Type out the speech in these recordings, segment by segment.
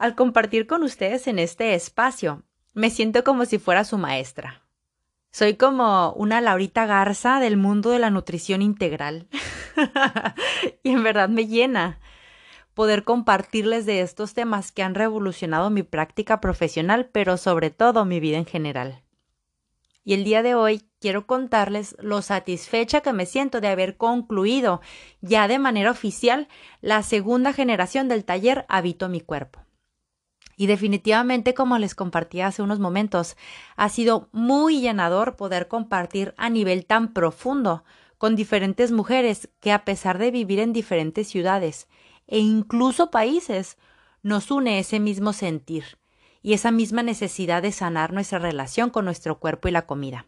Al compartir con ustedes en este espacio, me siento como si fuera su maestra. Soy como una Laurita Garza del mundo de la nutrición integral. y en verdad me llena poder compartirles de estos temas que han revolucionado mi práctica profesional, pero sobre todo mi vida en general. Y el día de hoy quiero contarles lo satisfecha que me siento de haber concluido ya de manera oficial la segunda generación del taller Habito mi cuerpo. Y definitivamente, como les compartí hace unos momentos, ha sido muy llenador poder compartir a nivel tan profundo con diferentes mujeres que a pesar de vivir en diferentes ciudades e incluso países, nos une ese mismo sentir y esa misma necesidad de sanar nuestra relación con nuestro cuerpo y la comida.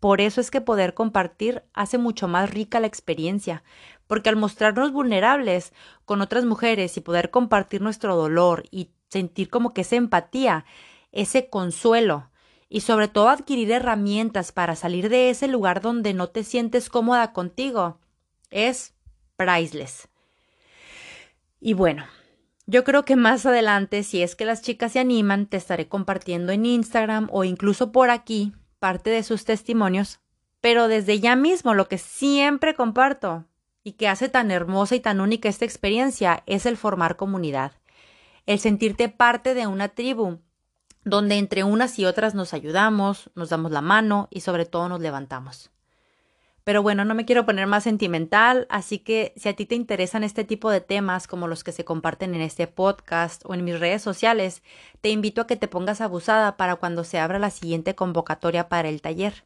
Por eso es que poder compartir hace mucho más rica la experiencia, porque al mostrarnos vulnerables con otras mujeres y poder compartir nuestro dolor y sentir como que esa empatía, ese consuelo, y sobre todo adquirir herramientas para salir de ese lugar donde no te sientes cómoda contigo, es priceless. Y bueno, yo creo que más adelante, si es que las chicas se animan, te estaré compartiendo en Instagram o incluso por aquí parte de sus testimonios, pero desde ya mismo lo que siempre comparto y que hace tan hermosa y tan única esta experiencia es el formar comunidad, el sentirte parte de una tribu, donde entre unas y otras nos ayudamos, nos damos la mano y sobre todo nos levantamos. Pero bueno, no me quiero poner más sentimental, así que si a ti te interesan este tipo de temas como los que se comparten en este podcast o en mis redes sociales, te invito a que te pongas abusada para cuando se abra la siguiente convocatoria para el taller.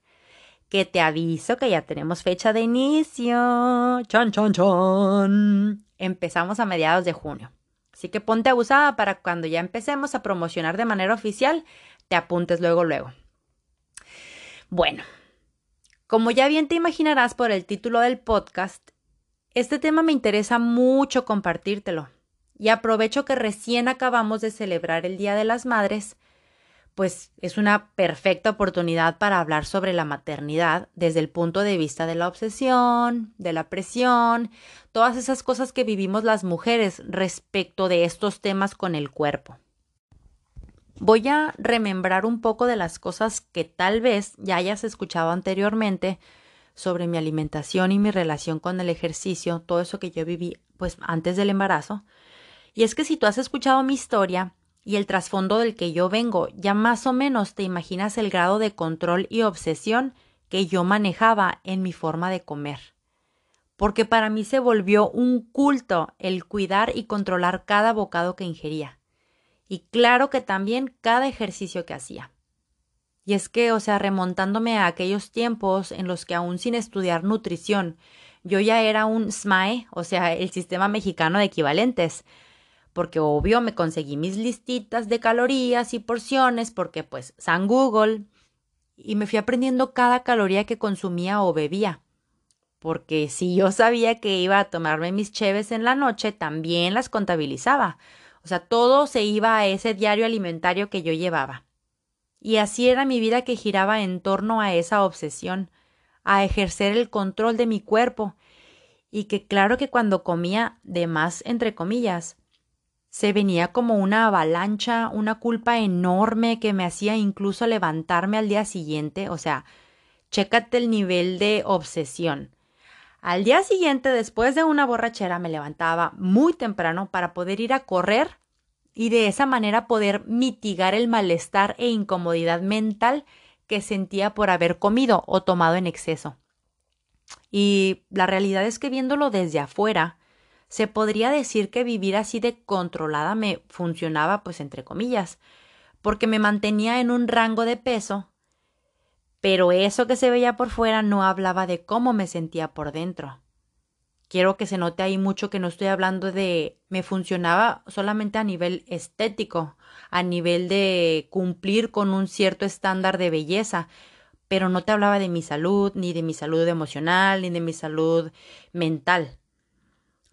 Que te aviso que ya tenemos fecha de inicio. Chon, chon, chon. Empezamos a mediados de junio. Así que ponte abusada para cuando ya empecemos a promocionar de manera oficial, te apuntes luego, luego. Bueno, como ya bien te imaginarás por el título del podcast, este tema me interesa mucho compartírtelo. Y aprovecho que recién acabamos de celebrar el Día de las Madres, pues es una perfecta oportunidad para hablar sobre la maternidad desde el punto de vista de la obsesión, de la presión, todas esas cosas que vivimos las mujeres respecto de estos temas con el cuerpo. Voy a remembrar un poco de las cosas que tal vez ya hayas escuchado anteriormente sobre mi alimentación y mi relación con el ejercicio, todo eso que yo viví pues antes del embarazo. Y es que si tú has escuchado mi historia y el trasfondo del que yo vengo, ya más o menos te imaginas el grado de control y obsesión que yo manejaba en mi forma de comer. Porque para mí se volvió un culto el cuidar y controlar cada bocado que ingería y claro que también cada ejercicio que hacía. Y es que, o sea, remontándome a aquellos tiempos en los que aún sin estudiar nutrición, yo ya era un SMAE, o sea, el sistema mexicano de equivalentes, porque obvio me conseguí mis listitas de calorías y porciones, porque pues San Google, y me fui aprendiendo cada caloría que consumía o bebía. Porque si yo sabía que iba a tomarme mis cheves en la noche, también las contabilizaba. O sea, todo se iba a ese diario alimentario que yo llevaba. Y así era mi vida que giraba en torno a esa obsesión, a ejercer el control de mi cuerpo, y que claro que cuando comía de más, entre comillas, se venía como una avalancha, una culpa enorme que me hacía incluso levantarme al día siguiente, o sea, chécate el nivel de obsesión. Al día siguiente, después de una borrachera, me levantaba muy temprano para poder ir a correr y de esa manera poder mitigar el malestar e incomodidad mental que sentía por haber comido o tomado en exceso. Y la realidad es que viéndolo desde afuera, se podría decir que vivir así de controlada me funcionaba, pues entre comillas, porque me mantenía en un rango de peso pero eso que se veía por fuera no hablaba de cómo me sentía por dentro. quiero que se note ahí mucho que no estoy hablando de me funcionaba solamente a nivel estético, a nivel de cumplir con un cierto estándar de belleza, pero no te hablaba de mi salud, ni de mi salud emocional, ni de mi salud mental,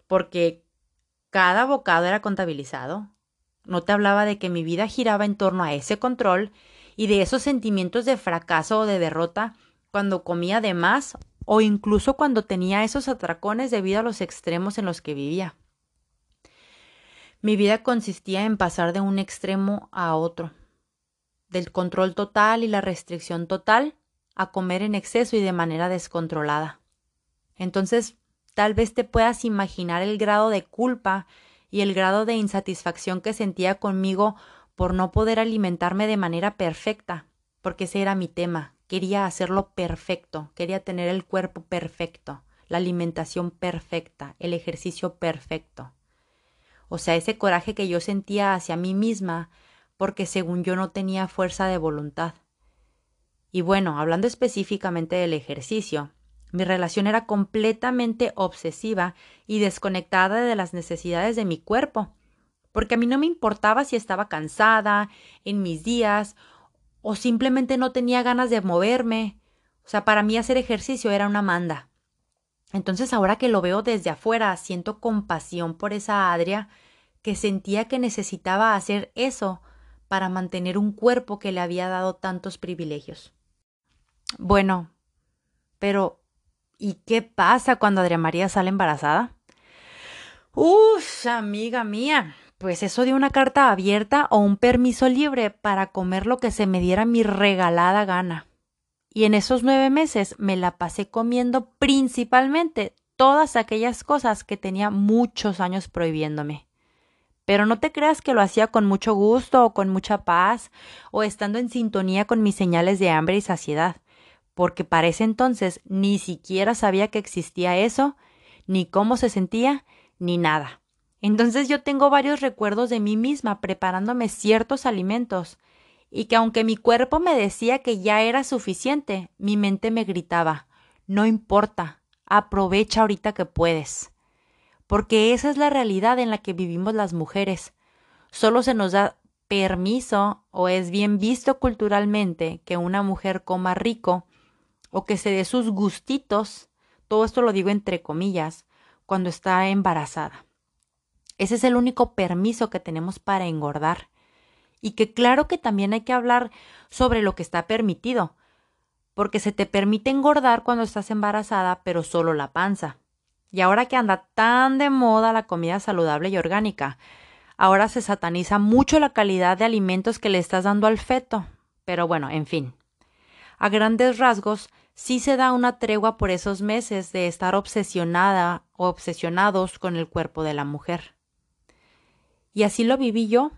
porque cada bocado era contabilizado. No te hablaba de que mi vida giraba en torno a ese control y de esos sentimientos de fracaso o de derrota cuando comía de más o incluso cuando tenía esos atracones debido a los extremos en los que vivía. Mi vida consistía en pasar de un extremo a otro, del control total y la restricción total a comer en exceso y de manera descontrolada. Entonces, tal vez te puedas imaginar el grado de culpa y el grado de insatisfacción que sentía conmigo por no poder alimentarme de manera perfecta, porque ese era mi tema, Quería hacerlo perfecto, quería tener el cuerpo perfecto, la alimentación perfecta, el ejercicio perfecto. O sea, ese coraje que yo sentía hacia mí misma porque según yo no tenía fuerza de voluntad. Y bueno, hablando específicamente del ejercicio, mi relación era completamente obsesiva y desconectada de las necesidades de mi cuerpo, porque a mí no me importaba si estaba cansada, en mis días, o simplemente no tenía ganas de moverme. O sea, para mí hacer ejercicio era una manda. Entonces ahora que lo veo desde afuera, siento compasión por esa Adria que sentía que necesitaba hacer eso para mantener un cuerpo que le había dado tantos privilegios. Bueno, pero ¿y qué pasa cuando Adria María sale embarazada? Uf, amiga mía, pues eso de una carta abierta o un permiso libre para comer lo que se me diera mi regalada gana. Y en esos nueve meses me la pasé comiendo principalmente todas aquellas cosas que tenía muchos años prohibiéndome. Pero no te creas que lo hacía con mucho gusto o con mucha paz o estando en sintonía con mis señales de hambre y saciedad, porque para ese entonces ni siquiera sabía que existía eso, ni cómo se sentía, ni nada. Entonces yo tengo varios recuerdos de mí misma preparándome ciertos alimentos, y que aunque mi cuerpo me decía que ya era suficiente, mi mente me gritaba No importa, aprovecha ahorita que puedes. Porque esa es la realidad en la que vivimos las mujeres. Solo se nos da permiso o es bien visto culturalmente que una mujer coma rico o que se dé sus gustitos, todo esto lo digo entre comillas, cuando está embarazada. Ese es el único permiso que tenemos para engordar. Y que claro que también hay que hablar sobre lo que está permitido, porque se te permite engordar cuando estás embarazada, pero solo la panza. Y ahora que anda tan de moda la comida saludable y orgánica, ahora se sataniza mucho la calidad de alimentos que le estás dando al feto. Pero bueno, en fin. A grandes rasgos, sí se da una tregua por esos meses de estar obsesionada o obsesionados con el cuerpo de la mujer. Y así lo viví yo.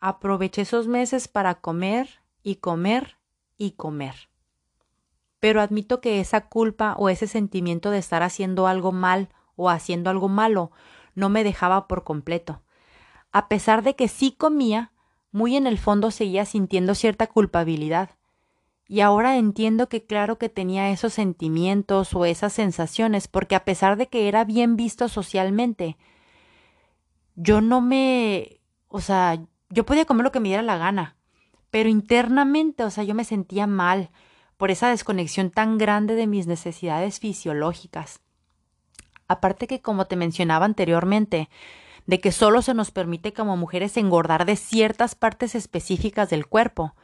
Aproveché esos meses para comer y comer y comer. Pero admito que esa culpa o ese sentimiento de estar haciendo algo mal o haciendo algo malo no me dejaba por completo. A pesar de que sí comía, muy en el fondo seguía sintiendo cierta culpabilidad. Y ahora entiendo que claro que tenía esos sentimientos o esas sensaciones, porque a pesar de que era bien visto socialmente, yo no me, o sea, yo podía comer lo que me diera la gana, pero internamente, o sea, yo me sentía mal por esa desconexión tan grande de mis necesidades fisiológicas. Aparte que, como te mencionaba anteriormente, de que solo se nos permite como mujeres engordar de ciertas partes específicas del cuerpo,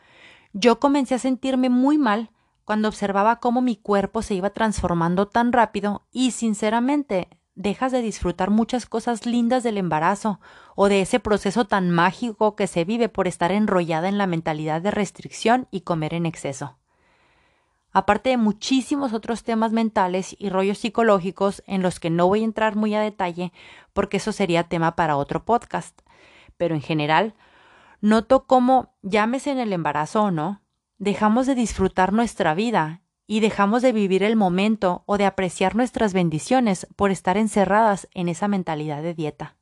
yo comencé a sentirme muy mal cuando observaba cómo mi cuerpo se iba transformando tan rápido y sinceramente dejas de disfrutar muchas cosas lindas del embarazo o de ese proceso tan mágico que se vive por estar enrollada en la mentalidad de restricción y comer en exceso. Aparte de muchísimos otros temas mentales y rollos psicológicos en los que no voy a entrar muy a detalle porque eso sería tema para otro podcast. Pero en general, noto cómo, llámese en el embarazo o no, dejamos de disfrutar nuestra vida y dejamos de vivir el momento o de apreciar nuestras bendiciones por estar encerradas en esa mentalidad de dieta.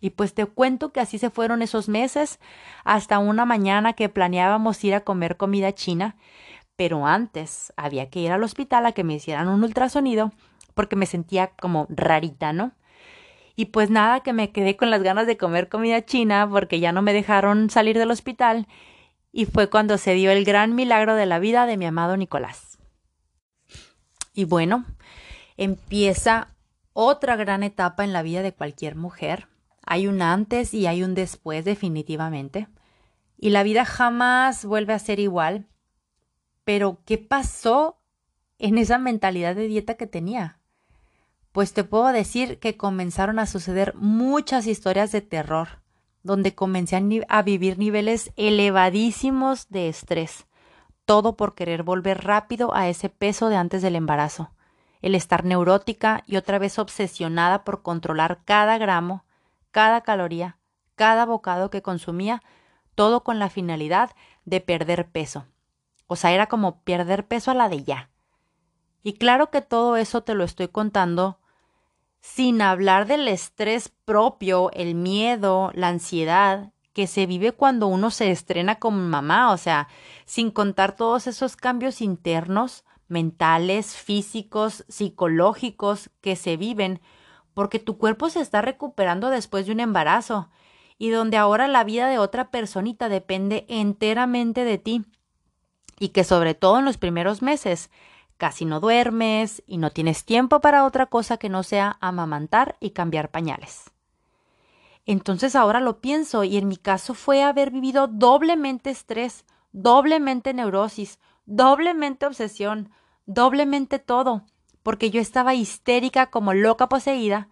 Y pues te cuento que así se fueron esos meses hasta una mañana que planeábamos ir a comer comida china, pero antes había que ir al hospital a que me hicieran un ultrasonido porque me sentía como rarita, ¿no? Y pues nada, que me quedé con las ganas de comer comida china porque ya no me dejaron salir del hospital y fue cuando se dio el gran milagro de la vida de mi amado Nicolás. Y bueno, empieza otra gran etapa en la vida de cualquier mujer. Hay un antes y hay un después definitivamente. Y la vida jamás vuelve a ser igual. Pero, ¿qué pasó en esa mentalidad de dieta que tenía? Pues te puedo decir que comenzaron a suceder muchas historias de terror, donde comencé a, vivir niveles elevadísimos de estrés, todo por querer volver rápido a ese peso de antes del embarazo, el estar neurótica y otra vez obsesionada por controlar cada gramo, cada caloría, cada bocado que consumía, todo con la finalidad de perder peso. O sea, era como perder peso a la de ya. Y claro que todo eso te lo estoy contando sin hablar del estrés propio, el miedo, la ansiedad que se vive cuando uno se estrena como mamá, o sea, sin contar todos esos cambios internos, mentales, físicos, psicológicos que se viven, porque tu cuerpo se está recuperando después de un embarazo y donde ahora la vida de otra personita depende enteramente de ti y que sobre todo en los primeros meses casi no duermes y no tienes tiempo para otra cosa que no sea amamantar y cambiar pañales. Entonces ahora lo pienso y en mi caso fue haber vivido doblemente estrés, doblemente neurosis, doblemente obsesión, doblemente todo, porque yo estaba histérica como loca poseída,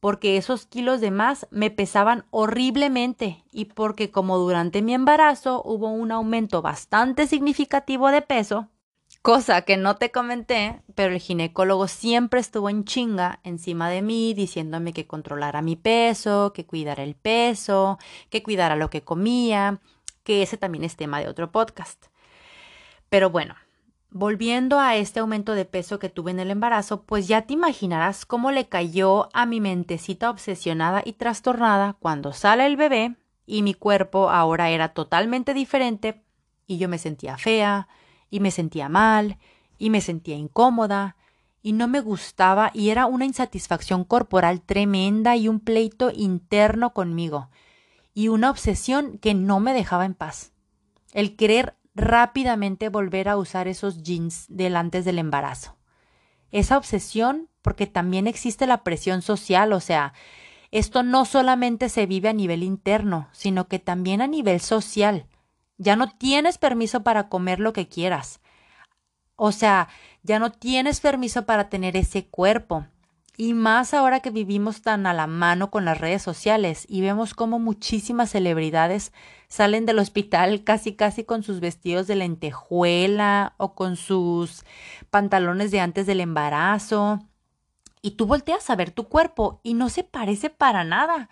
porque esos kilos de más me pesaban horriblemente y porque como durante mi embarazo hubo un aumento bastante significativo de peso, Cosa que no te comenté, pero el ginecólogo siempre estuvo en chinga encima de mí, diciéndome que controlara mi peso, que cuidara el peso, que cuidara lo que comía, que ese también es tema de otro podcast. Pero bueno, volviendo a este aumento de peso que tuve en el embarazo, pues ya te imaginarás cómo le cayó a mi mentecita obsesionada y trastornada cuando sale el bebé y mi cuerpo ahora era totalmente diferente y yo me sentía fea, y me sentía mal y me sentía incómoda y no me gustaba y era una insatisfacción corporal tremenda y un pleito interno conmigo y una obsesión que no me dejaba en paz. El querer rápidamente volver a usar esos jeans del antes del embarazo. Esa obsesión porque también existe la presión social, o sea, esto no solamente se vive a nivel interno, sino que también a nivel social. Ya no tienes permiso para comer lo que quieras. O sea, ya no tienes permiso para tener ese cuerpo. Y más ahora que vivimos tan a la mano con las redes sociales y vemos cómo muchísimas celebridades salen del hospital casi casi con sus vestidos de lentejuela o con sus pantalones de antes del embarazo. Y tú volteas a ver tu cuerpo y no se parece para nada.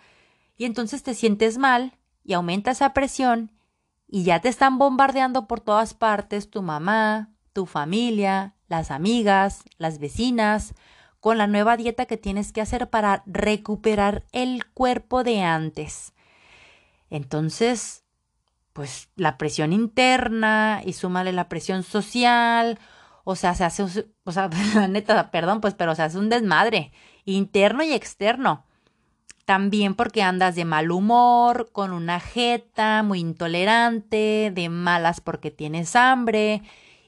Y entonces te sientes mal y aumenta esa presión y ya te están bombardeando por todas partes tu mamá, tu familia, las amigas, las vecinas, con la nueva dieta que tienes que hacer para recuperar el cuerpo de antes. Entonces, pues la presión interna y súmale la presión social, o sea, se hace, o sea, la neta, perdón, pues, pero se hace un desmadre, interno y externo. También porque andas de mal humor, con una jeta muy intolerante, de malas porque tienes hambre.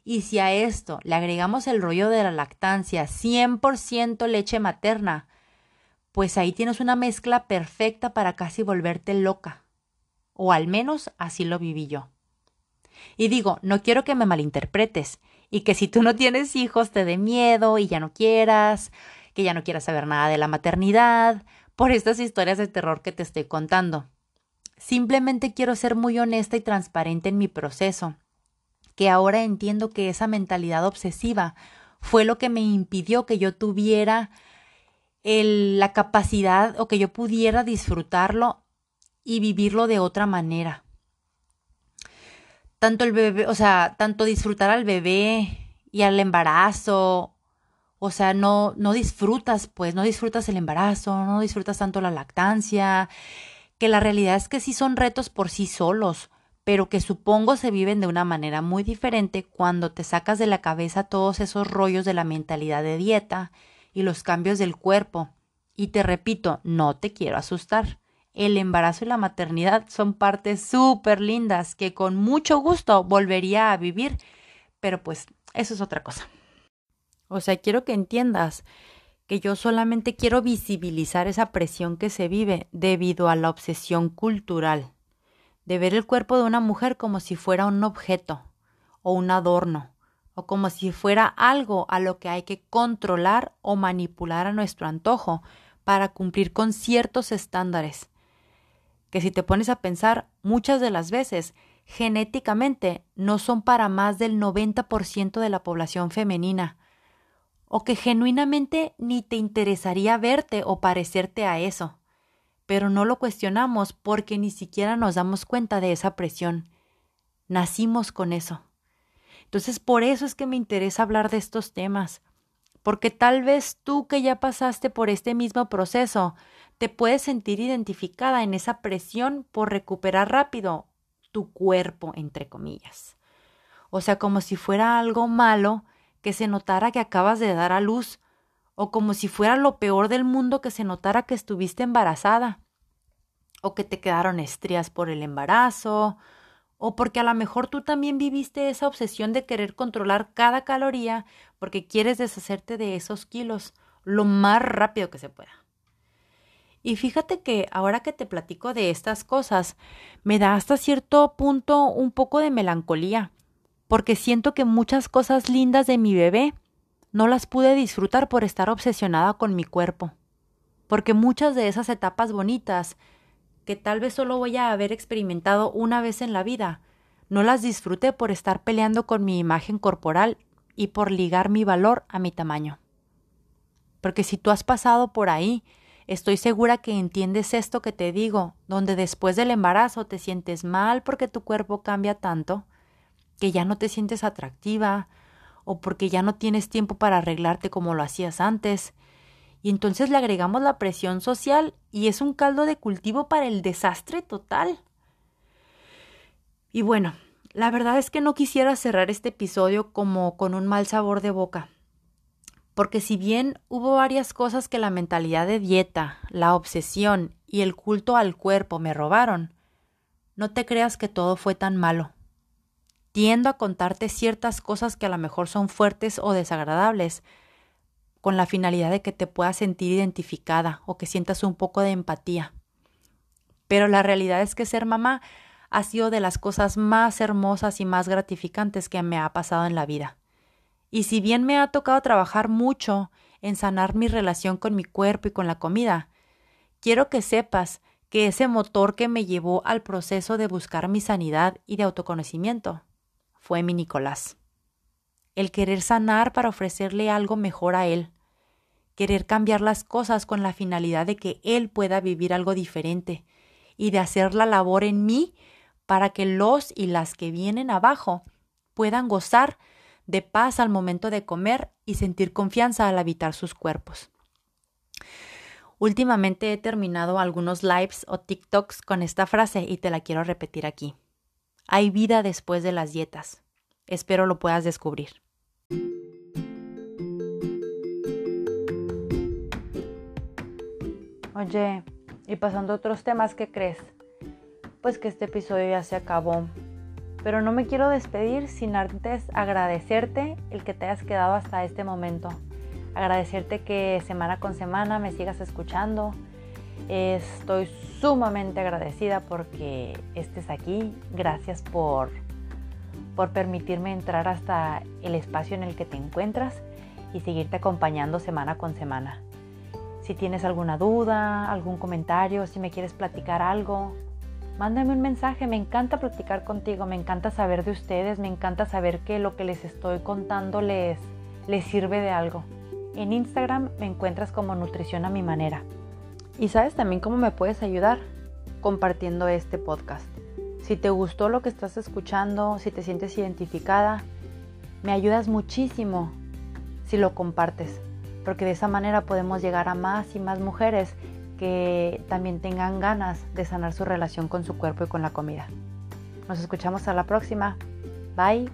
Y si a esto le agregamos el rollo de la lactancia, 100% leche materna, pues ahí tienes una mezcla perfecta para casi volverte loca. O al menos así lo viví yo. Y digo, no quiero que me malinterpretes y que si tú no tienes hijos te dé miedo y ya no quieras, que ya no quieras saber nada de la maternidad, por estas historias de terror que te estoy contando. Simplemente quiero ser muy honesta y transparente en mi proceso, que ahora entiendo que esa mentalidad obsesiva fue lo que me impidió que yo tuviera la capacidad o que yo pudiera disfrutarlo y vivirlo de otra manera. Tanto el bebé, o sea, tanto disfrutar al bebé y al embarazo o sea, no, no disfrutas, pues, no disfrutas el embarazo, no disfrutas tanto la lactancia, que la realidad es que sí son retos por sí solos, pero que supongo se viven de una manera muy diferente cuando te sacas de la cabeza todos esos rollos de la mentalidad de dieta y los cambios del cuerpo. Y te repito, no te quiero asustar. El embarazo y la maternidad son partes súper lindas que con mucho gusto volvería a vivir, pero pues eso es otra cosa. O sea, quiero que entiendas que yo solamente quiero visibilizar esa presión que se vive debido a la obsesión cultural de ver el cuerpo de una mujer como si fuera un objeto o un adorno o como si fuera algo a lo que hay que controlar o manipular a nuestro antojo para cumplir con ciertos estándares, que si te pones a pensar, muchas de las veces genéticamente no son para más del 90% de la población femenina, o que genuinamente ni te interesaría verte o parecerte a eso, pero no lo cuestionamos porque ni siquiera nos damos cuenta de esa presión. Nacimos con eso. Entonces, por eso es que me interesa hablar de estos temas, porque tal vez tú que ya pasaste por este mismo proceso, te puedes sentir identificada en esa presión por recuperar rápido tu cuerpo, entre comillas. O sea, como si fuera algo malo que se notara que acabas de dar a luz, o como si fuera lo peor del mundo que se notara que estuviste embarazada, o que te quedaron estrías por el embarazo, o porque a lo mejor tú también viviste esa obsesión de querer controlar cada caloría porque quieres deshacerte de esos kilos lo más rápido que se pueda. Y fíjate que ahora que te platico de estas cosas, me da hasta cierto punto un poco de melancolía, porque siento que muchas cosas lindas de mi bebé no las pude disfrutar por estar obsesionada con mi cuerpo, porque muchas de esas etapas bonitas que tal vez solo voy a haber experimentado una vez en la vida. No las disfruté por estar peleando con mi imagen corporal y por ligar mi valor a mi tamaño. Porque si tú has pasado por ahí, estoy segura que entiendes esto que te digo, donde después del embarazo te sientes mal porque tu cuerpo cambia tanto, que ya no te sientes atractiva, o porque ya no tienes tiempo para arreglarte como lo hacías antes, y entonces le agregamos la presión social y es un caldo de cultivo para el desastre total. Y bueno, la verdad es que no quisiera cerrar este episodio como con un mal sabor de boca, porque si bien hubo varias cosas que la mentalidad de dieta, la obsesión y el culto al cuerpo me robaron, no te creas que todo fue tan malo. Tiendo a contarte ciertas cosas que a lo mejor son fuertes o desagradables, con la finalidad de que te puedas sentir identificada o que sientas un poco de empatía. Pero la realidad es que ser mamá ha sido de las cosas más hermosas y más gratificantes que me ha pasado en la vida. Y si bien me ha tocado trabajar mucho en sanar mi relación con mi cuerpo y con la comida, quiero que sepas que ese motor que me llevó al proceso de buscar mi sanidad y de autoconocimiento fue mi Nicolás el querer sanar para ofrecerle algo mejor a él, querer cambiar las cosas con la finalidad de que él pueda vivir algo diferente y de hacer la labor en mí para que los y las que vienen abajo puedan gozar de paz al momento de comer y sentir confianza al habitar sus cuerpos. Últimamente he terminado algunos lives o TikToks con esta frase y te la quiero repetir aquí. Hay vida después de las dietas. Espero lo puedas descubrir. Oye, y pasando a otros temas, ¿qué crees? Pues que este episodio ya se acabó. Pero no me quiero despedir sin antes agradecerte el que te hayas quedado hasta este momento. Agradecerte que semana con semana me sigas escuchando. Estoy sumamente agradecida porque estés aquí. Gracias por por permitirme entrar hasta el espacio en el que te encuentras y seguirte acompañando semana con semana. Si tienes alguna duda, algún comentario, si me quieres platicar algo, mándame un mensaje. Me encanta platicar contigo, me encanta saber de ustedes, me encanta saber que lo que les estoy contando les, les sirve de algo. En Instagram me encuentras como Nutrición a mi manera. Y sabes también cómo me puedes ayudar compartiendo este podcast. Si te gustó lo que estás escuchando, si te sientes identificada, me ayudas muchísimo si lo compartes, porque de esa manera podemos llegar a más y más mujeres que también tengan ganas de sanar su relación con su cuerpo y con la comida. Nos escuchamos a la próxima. Bye.